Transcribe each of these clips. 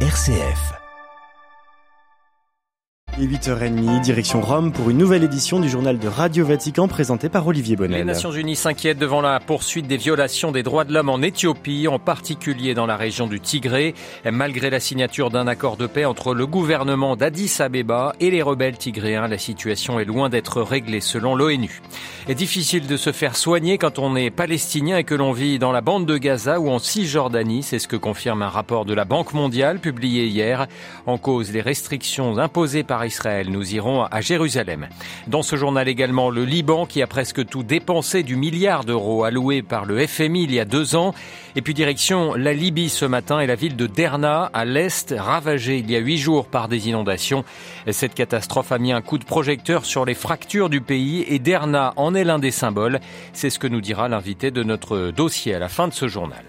RCF. Il est 8h30, direction Rome pour une nouvelle édition du journal de Radio Vatican présenté par Olivier Bonnel. Les Nations Unies s'inquiètent devant la poursuite des violations des droits de l'homme en Éthiopie, en particulier dans la région du Tigré, malgré la signature d'un accord de paix entre le gouvernement d'Addis Abeba et les rebelles tigréens. La situation est loin d'être réglée selon l'ONU. est difficile de se faire soigner quand on est palestinien et que l'on vit dans la bande de Gaza ou en Cisjordanie, c'est ce que confirme un rapport de la Banque mondiale publié hier. En cause les restrictions imposées par Israël. Nous irons à Jérusalem. Dans ce journal également, le Liban qui a presque tout dépensé du milliard d'euros alloué par le FMI il y a deux ans. Et puis direction la Libye ce matin et la ville de Derna à l'est, ravagée il y a huit jours par des inondations. Cette catastrophe a mis un coup de projecteur sur les fractures du pays et Derna en est l'un des symboles. C'est ce que nous dira l'invité de notre dossier à la fin de ce journal.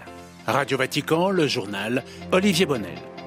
Radio Vatican, le journal Olivier Bonnel.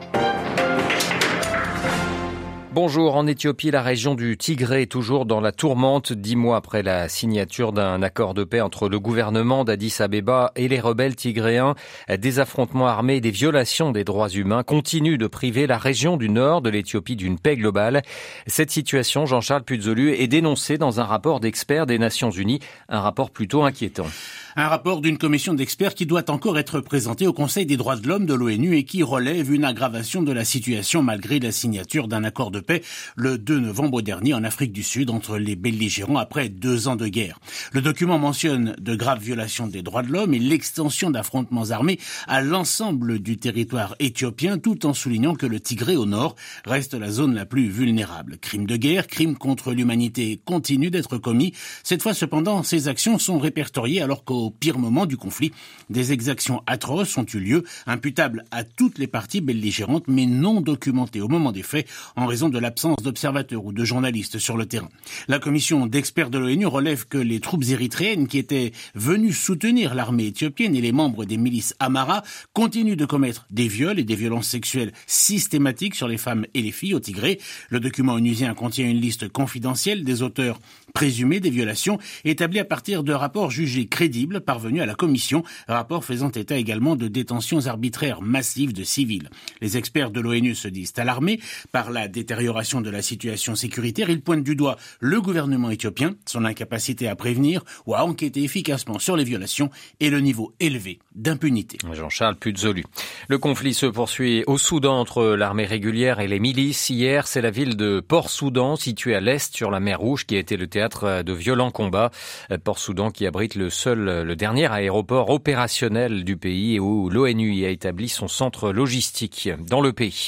Bonjour, en Éthiopie, la région du Tigré est toujours dans la tourmente, dix mois après la signature d'un accord de paix entre le gouvernement d'Addis Abeba et les rebelles tigréens. Des affrontements armés et des violations des droits humains continuent de priver la région du nord de l'Éthiopie d'une paix globale. Cette situation, Jean-Charles Puzolu, est dénoncée dans un rapport d'experts des Nations Unies, un rapport plutôt inquiétant. Un rapport d'une commission d'experts qui doit encore être présenté au Conseil des droits de l'homme de l'ONU et qui relève une aggravation de la situation malgré la signature d'un accord de paix le 2 novembre dernier en Afrique du Sud entre les belligérants après deux ans de guerre. Le document mentionne de graves violations des droits de l'homme et l'extension d'affrontements armés à l'ensemble du territoire éthiopien tout en soulignant que le Tigré au nord reste la zone la plus vulnérable. Crimes de guerre, crimes contre l'humanité continuent d'être commis. Cette fois cependant, ces actions sont répertoriées alors qu'au au pire moment du conflit, des exactions atroces ont eu lieu, imputables à toutes les parties belligérantes, mais non documentées au moment des faits en raison de l'absence d'observateurs ou de journalistes sur le terrain. La commission d'experts de l'ONU relève que les troupes érythréennes qui étaient venues soutenir l'armée éthiopienne et les membres des milices Amara continuent de commettre des viols et des violences sexuelles systématiques sur les femmes et les filles au Tigré. Le document onusien contient une liste confidentielle des auteurs présumés des violations établis à partir de rapports jugés crédibles parvenu à la Commission, rapport faisant état également de détentions arbitraires massives de civils. Les experts de l'ONU se disent alarmés par la détérioration de la situation sécuritaire. Ils pointent du doigt le gouvernement éthiopien, son incapacité à prévenir ou à enquêter efficacement sur les violations et le niveau élevé d'impunité. Jean-Charles Puzolu. Le conflit se poursuit au Soudan entre l'armée régulière et les milices. Hier, c'est la ville de Port-Soudan, située à l'est sur la mer Rouge, qui a été le théâtre de violents combats. Port-Soudan qui abrite le seul le dernier aéroport opérationnel du pays et où l'ONU a établi son centre logistique dans le pays.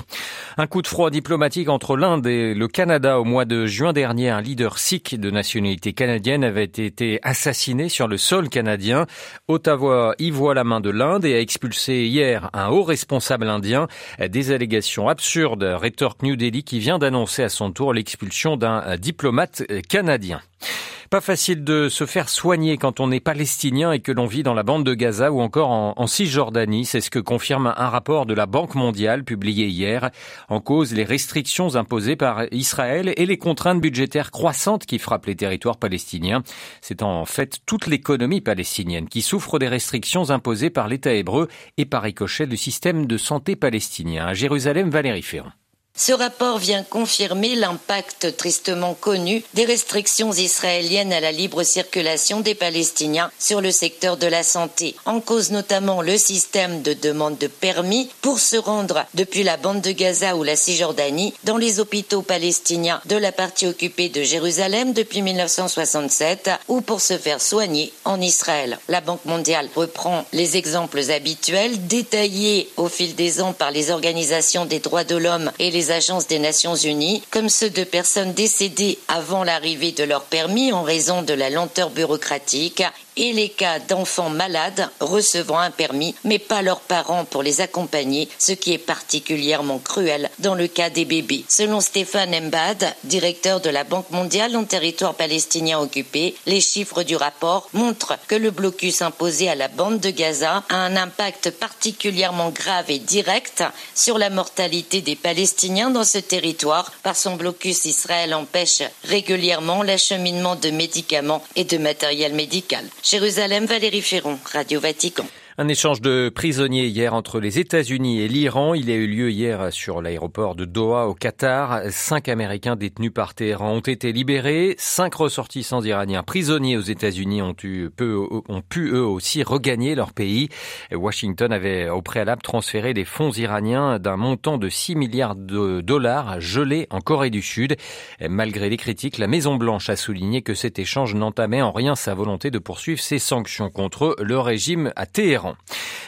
Un coup de froid diplomatique entre l'Inde et le Canada au mois de juin dernier. Un leader sikh de nationalité canadienne avait été assassiné sur le sol canadien. Ottawa y voit la main de l'Inde et a expulsé hier un haut responsable indien. Des allégations absurdes rétorque New Delhi qui vient d'annoncer à son tour l'expulsion d'un diplomate canadien. Pas facile de se faire soigner quand on est palestinien et que l'on vit dans la bande de Gaza ou encore en, Cisjordanie. C'est ce que confirme un rapport de la Banque mondiale publié hier. En cause, les restrictions imposées par Israël et les contraintes budgétaires croissantes qui frappent les territoires palestiniens. C'est en fait toute l'économie palestinienne qui souffre des restrictions imposées par l'État hébreu et par ricochet du système de santé palestinien. À Jérusalem, Valérie Ferrand. Ce rapport vient confirmer l'impact tristement connu des restrictions israéliennes à la libre circulation des Palestiniens sur le secteur de la santé, en cause notamment le système de demande de permis pour se rendre depuis la bande de Gaza ou la Cisjordanie dans les hôpitaux palestiniens de la partie occupée de Jérusalem depuis 1967 ou pour se faire soigner en Israël. La Banque mondiale reprend les exemples habituels détaillés au fil des ans par les organisations des droits de l'homme et les agences des Nations Unies, comme ceux de personnes décédées avant l'arrivée de leur permis en raison de la lenteur bureaucratique et les cas d'enfants malades recevant un permis mais pas leurs parents pour les accompagner, ce qui est particulièrement cruel dans le cas des bébés. Selon Stéphane Embad, directeur de la Banque mondiale en territoire palestinien occupé, les chiffres du rapport montrent que le blocus imposé à la bande de Gaza a un impact particulièrement grave et direct sur la mortalité des Palestiniens dans ce territoire. Par son blocus, Israël empêche régulièrement l'acheminement de médicaments et de matériel médical. Jérusalem, Valérie Ferron, Radio Vatican. Un échange de prisonniers hier entre les États-Unis et l'Iran. Il a eu lieu hier sur l'aéroport de Doha au Qatar. Cinq Américains détenus par Téhéran ont été libérés. Cinq ressortissants iraniens prisonniers aux États-Unis ont, pu eux aussi regagner leur pays. Washington avait au préalable transféré des fonds iraniens d'un montant de 6 milliards de dollars gelés en Corée du Sud. Malgré les critiques, la Maison-Blanche a souligné que cet échange n'entamait en rien sa volonté de poursuivre ses sanctions contre le régime à Téhéran.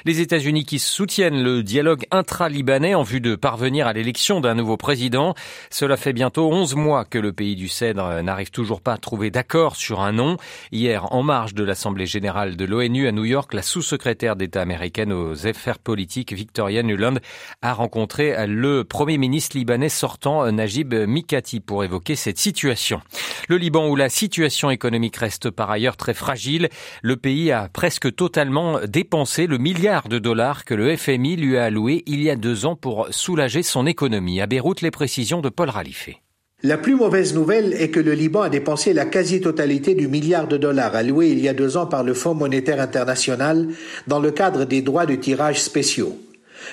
Les États-Unis qui soutiennent le dialogue intra-libanais en vue de parvenir à l'élection d'un nouveau président. Cela fait bientôt 11 mois que le pays du Cèdre n'arrive toujours pas à trouver d'accord sur un nom. Hier, en marge de l'Assemblée générale de l'ONU à New York, la sous-secrétaire d'État américaine aux affaires politiques, Victoria Nuland, a rencontré le premier ministre libanais sortant, Najib Mikati, pour évoquer cette situation. Le Liban où la situation économique reste par ailleurs très fragile, le pays a presque totalement dépensé le milliard de dollars que le FMI lui a alloué il y a deux ans pour soulager son économie. À Beyrouth, les précisions de Paul Ralifé. La plus mauvaise nouvelle est que le Liban a dépensé la quasi-totalité du milliard de dollars alloué il y a deux ans par le Fonds monétaire international dans le cadre des droits de tirage spéciaux.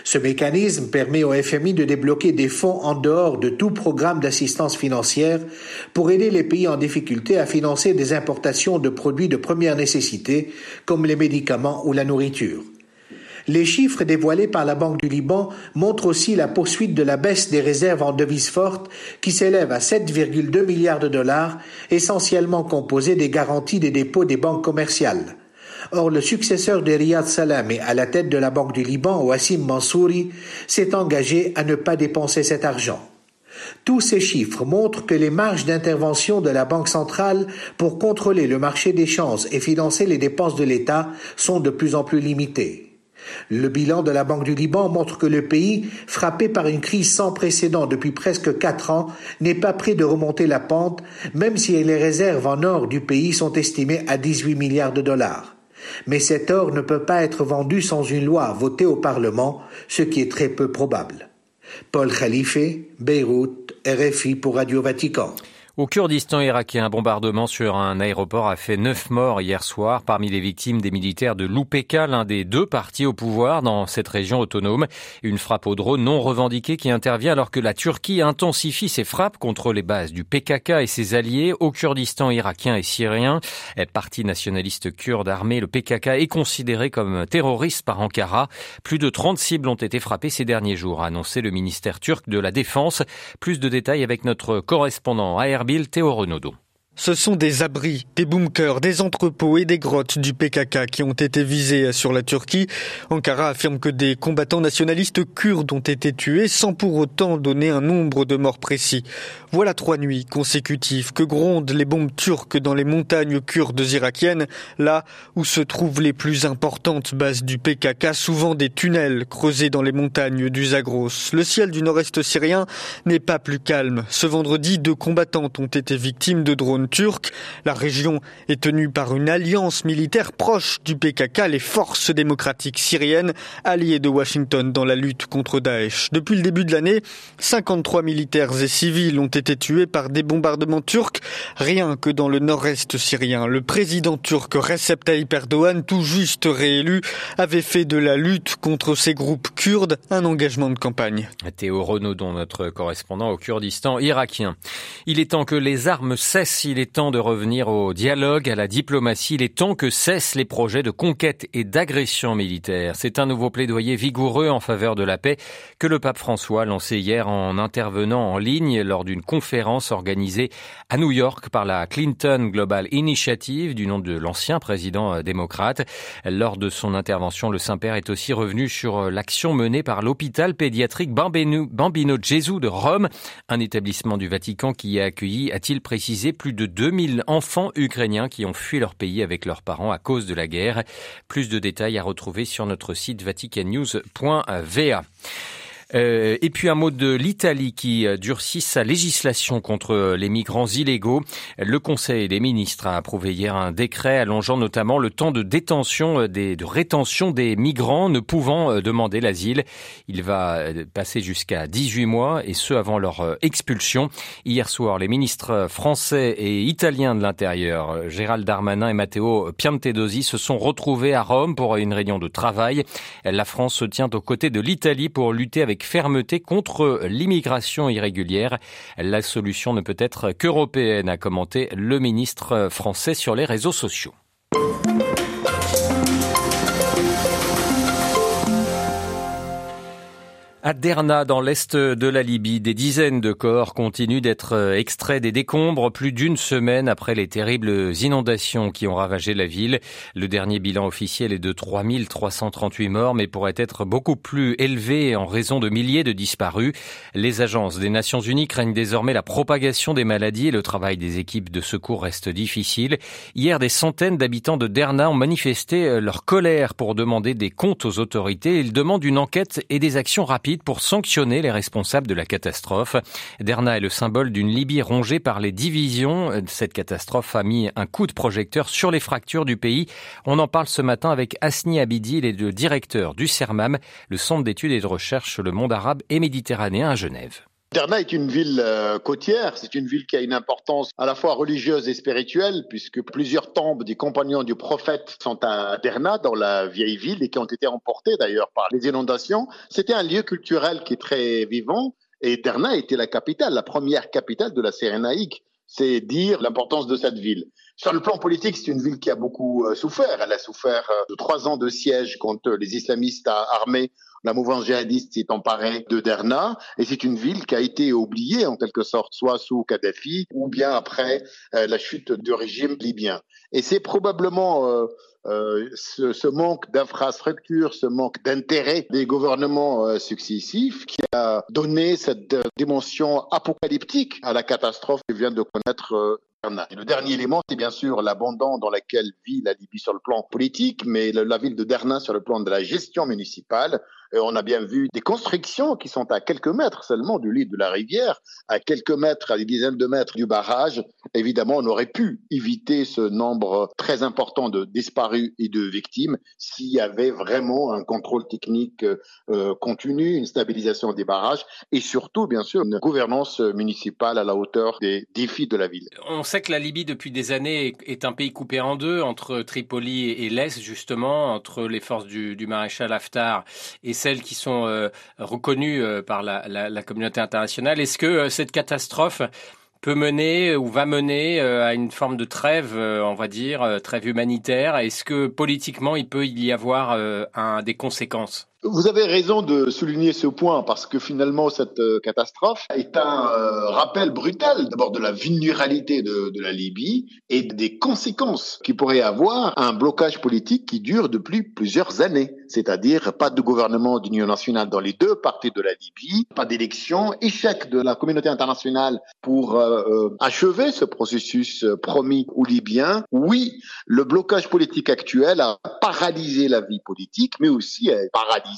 Ce mécanisme permet au FMI de débloquer des fonds en dehors de tout programme d'assistance financière pour aider les pays en difficulté à financer des importations de produits de première nécessité comme les médicaments ou la nourriture. Les chiffres dévoilés par la Banque du Liban montrent aussi la poursuite de la baisse des réserves en devises fortes qui s'élèvent à 7,2 milliards de dollars, essentiellement composées des garanties des dépôts des banques commerciales. Or, le successeur de Riyad Salamé à la tête de la Banque du Liban, Wassim Mansouri, s'est engagé à ne pas dépenser cet argent. Tous ces chiffres montrent que les marges d'intervention de la Banque centrale pour contrôler le marché des chances et financer les dépenses de l'État sont de plus en plus limitées. Le bilan de la Banque du Liban montre que le pays, frappé par une crise sans précédent depuis presque quatre ans, n'est pas prêt de remonter la pente, même si les réserves en or du pays sont estimées à 18 milliards de dollars. Mais cet or ne peut pas être vendu sans une loi votée au Parlement, ce qui est très peu probable. Paul Khalife, Beyrouth, RFI pour Radio Vatican. Au Kurdistan irakien, un bombardement sur un aéroport a fait neuf morts hier soir. Parmi les victimes des militaires de l'UPK, l'un des deux partis au pouvoir dans cette région autonome. Une frappe au drone non revendiquée qui intervient alors que la Turquie intensifie ses frappes contre les bases du PKK et ses alliés au Kurdistan irakien et syrien. Parti nationaliste kurde armé, le PKK est considéré comme terroriste par Ankara. Plus de 30 cibles ont été frappées ces derniers jours, a annoncé le ministère turc de la Défense. Plus de détails avec notre correspondant AR Erbil Théo Renaudot. Ce sont des abris, des bunkers, des entrepôts et des grottes du PKK qui ont été visés sur la Turquie. Ankara affirme que des combattants nationalistes kurdes ont été tués sans pour autant donner un nombre de morts précis. Voilà trois nuits consécutives que grondent les bombes turques dans les montagnes kurdes irakiennes, là où se trouvent les plus importantes bases du PKK, souvent des tunnels creusés dans les montagnes du Zagros. Le ciel du nord-est syrien n'est pas plus calme. Ce vendredi, deux combattantes ont été victimes de drones turque. La région est tenue par une alliance militaire proche du PKK, les forces démocratiques syriennes, alliées de Washington dans la lutte contre Daesh. Depuis le début de l'année, 53 militaires et civils ont été tués par des bombardements turcs, rien que dans le nord-est syrien. Le président turc Recep Tayyip Erdogan, tout juste réélu, avait fait de la lutte contre ces groupes kurdes un engagement de campagne. Théo Renaudon, notre correspondant au Kurdistan irakien. Il est temps que les armes cessent il est temps de revenir au dialogue, à la diplomatie. Il est temps que cessent les projets de conquête et d'agression militaire. C'est un nouveau plaidoyer vigoureux en faveur de la paix que le pape François a lancé hier en intervenant en ligne lors d'une conférence organisée à New York par la Clinton Global Initiative du nom de l'ancien président démocrate. Lors de son intervention, le Saint-Père est aussi revenu sur l'action menée par l'hôpital pédiatrique Bambino, Bambino Gesù de Rome, un établissement du Vatican qui a accueilli, a-t-il précisé, plus de de 2000 enfants ukrainiens qui ont fui leur pays avec leurs parents à cause de la guerre. Plus de détails à retrouver sur notre site vaticannews.va. Euh, et puis un mot de l'Italie qui durcit sa législation contre les migrants illégaux. Le Conseil des ministres a approuvé hier un décret allongeant notamment le temps de détention, des, de rétention des migrants ne pouvant demander l'asile. Il va passer jusqu'à 18 mois et ce avant leur expulsion. Hier soir, les ministres français et italiens de l'Intérieur, Gérald Darmanin et Matteo Piantedosi, se sont retrouvés à Rome pour une réunion de travail. La France se tient aux côtés de l'Italie pour lutter avec fermeté contre l'immigration irrégulière. La solution ne peut être qu'européenne, a commenté le ministre français sur les réseaux sociaux. À Derna, dans l'est de la Libye, des dizaines de corps continuent d'être euh, extraits des décombres plus d'une semaine après les terribles inondations qui ont ravagé la ville. Le dernier bilan officiel est de 3338 morts, mais pourrait être beaucoup plus élevé en raison de milliers de disparus. Les agences des Nations Unies craignent désormais la propagation des maladies et le travail des équipes de secours reste difficile. Hier, des centaines d'habitants de Derna ont manifesté euh, leur colère pour demander des comptes aux autorités. Ils demandent une enquête et des actions rapides pour sanctionner les responsables de la catastrophe. Derna est le symbole d'une Libye rongée par les divisions. Cette catastrophe a mis un coup de projecteur sur les fractures du pays. On en parle ce matin avec Asni Abidi, le directeur du CERMAM, le centre d'études et de recherche le monde arabe et méditerranéen à Genève. Derna est une ville euh, côtière, c'est une ville qui a une importance à la fois religieuse et spirituelle, puisque plusieurs tombes des compagnons du prophète sont à Derna, dans la vieille ville, et qui ont été emportées d'ailleurs par les inondations. C'était un lieu culturel qui est très vivant, et Derna était la capitale, la première capitale de la Cyrénaïque. C'est dire l'importance de cette ville. Sur le plan politique, c'est une ville qui a beaucoup euh, souffert. Elle a souffert euh, de trois ans de siège contre les islamistes armés la mouvance djihadiste s'est emparée de Derna et c'est une ville qui a été oubliée en quelque sorte, soit sous Kadhafi ou bien après euh, la chute du régime libyen. Et c'est probablement euh, euh, ce, ce, manque d'infrastructures, ce manque d'intérêt des gouvernements euh, successifs qui a donné cette dimension apocalyptique à la catastrophe que vient de connaître et le dernier élément, c'est bien sûr l'abandon dans lequel vit la Libye sur le plan politique, mais la ville de Derna sur le plan de la gestion municipale. Et on a bien vu des constructions qui sont à quelques mètres seulement du lit de la rivière, à quelques mètres, à des dizaines de mètres du barrage. Évidemment, on aurait pu éviter ce nombre très important de disparus et de victimes s'il y avait vraiment un contrôle technique euh, continu, une stabilisation des barrages et surtout, bien sûr, une gouvernance municipale à la hauteur des défis de la ville sait que la Libye, depuis des années, est un pays coupé en deux, entre Tripoli et l'Est, justement, entre les forces du, maréchal Haftar et celles qui sont euh, reconnues euh, par la, communauté internationale. Est-ce que euh, cette catastrophe peut mener ou va mener à une forme de trêve, on va dire, trêve humanitaire? Est-ce que politiquement, il peut y avoir des conséquences? Vous avez raison de souligner ce point parce que finalement cette euh, catastrophe est un euh, rappel brutal d'abord de la vulnérabilité de, la Libye et des conséquences qui pourrait avoir un blocage politique qui dure depuis plusieurs années, c'est-à-dire pas de gouvernement d'union nationale dans les deux parties de la Libye, pas d'élection, échec de la communauté internationale pour euh, achever ce processus promis aux Libyens. Oui, le blocage politique actuel a paralysé la vie politique, mais aussi a paralysé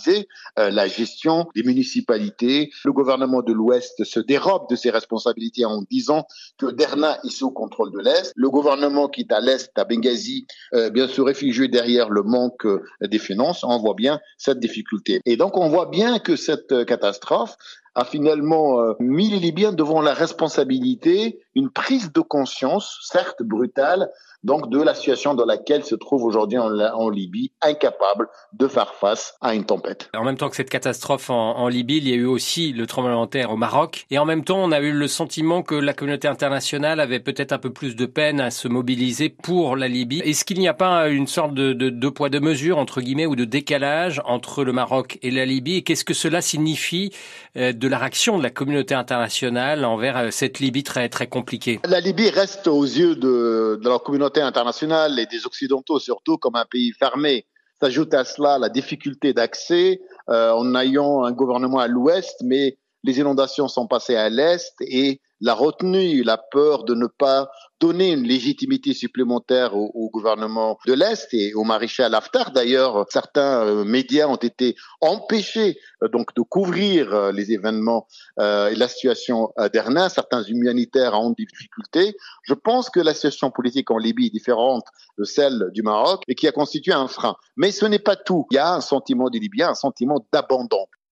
euh, la gestion des municipalités. Le gouvernement de l'Ouest se dérobe de ses responsabilités en disant que Derna est sous contrôle de l'Est. Le gouvernement qui est à l'Est, à Benghazi, euh, se réfugier derrière le manque euh, des finances. On voit bien cette difficulté. Et donc on voit bien que cette catastrophe a finalement mis les Libyens devant la responsabilité, une prise de conscience, certes brutale, donc de la situation dans laquelle se trouve aujourd'hui en, Libye, incapable de faire face à une tempête. En même temps que cette catastrophe en, Libye, il y a eu aussi le tremblement de terre au Maroc. Et en même temps, on a eu le sentiment que la communauté internationale avait peut-être un peu plus de peine à se mobiliser pour la Libye. Est-ce qu'il n'y a pas une sorte de deux poids, deux mesures, entre guillemets, ou de décalage entre le Maroc et la Libye? Et qu'est-ce que cela signifie euh, de la réaction de la communauté internationale envers euh, cette Libye très, très compliquée? La Libye reste aux yeux de, de la communauté internationale et des Occidentaux surtout comme un pays fermé. S'ajoute à cela la difficulté d'accès euh, en ayant un gouvernement à l'ouest, mais les inondations sont passées à l'est et la retenue, la peur de ne pas donner une légitimité supplémentaire au, gouvernement de l'Est et au maréchal Haftar. D'ailleurs, certains euh, médias ont été empêchés euh, donc de couvrir euh, les événements et la situation d'Erna. Certains humanitaires ont des difficultés. Je pense que la situation politique en Libye est différente de celle du Maroc et qui a constitué un frein. Mais ce n'est pas tout. Il y a un sentiment des Libyens, un sentiment d'abandon.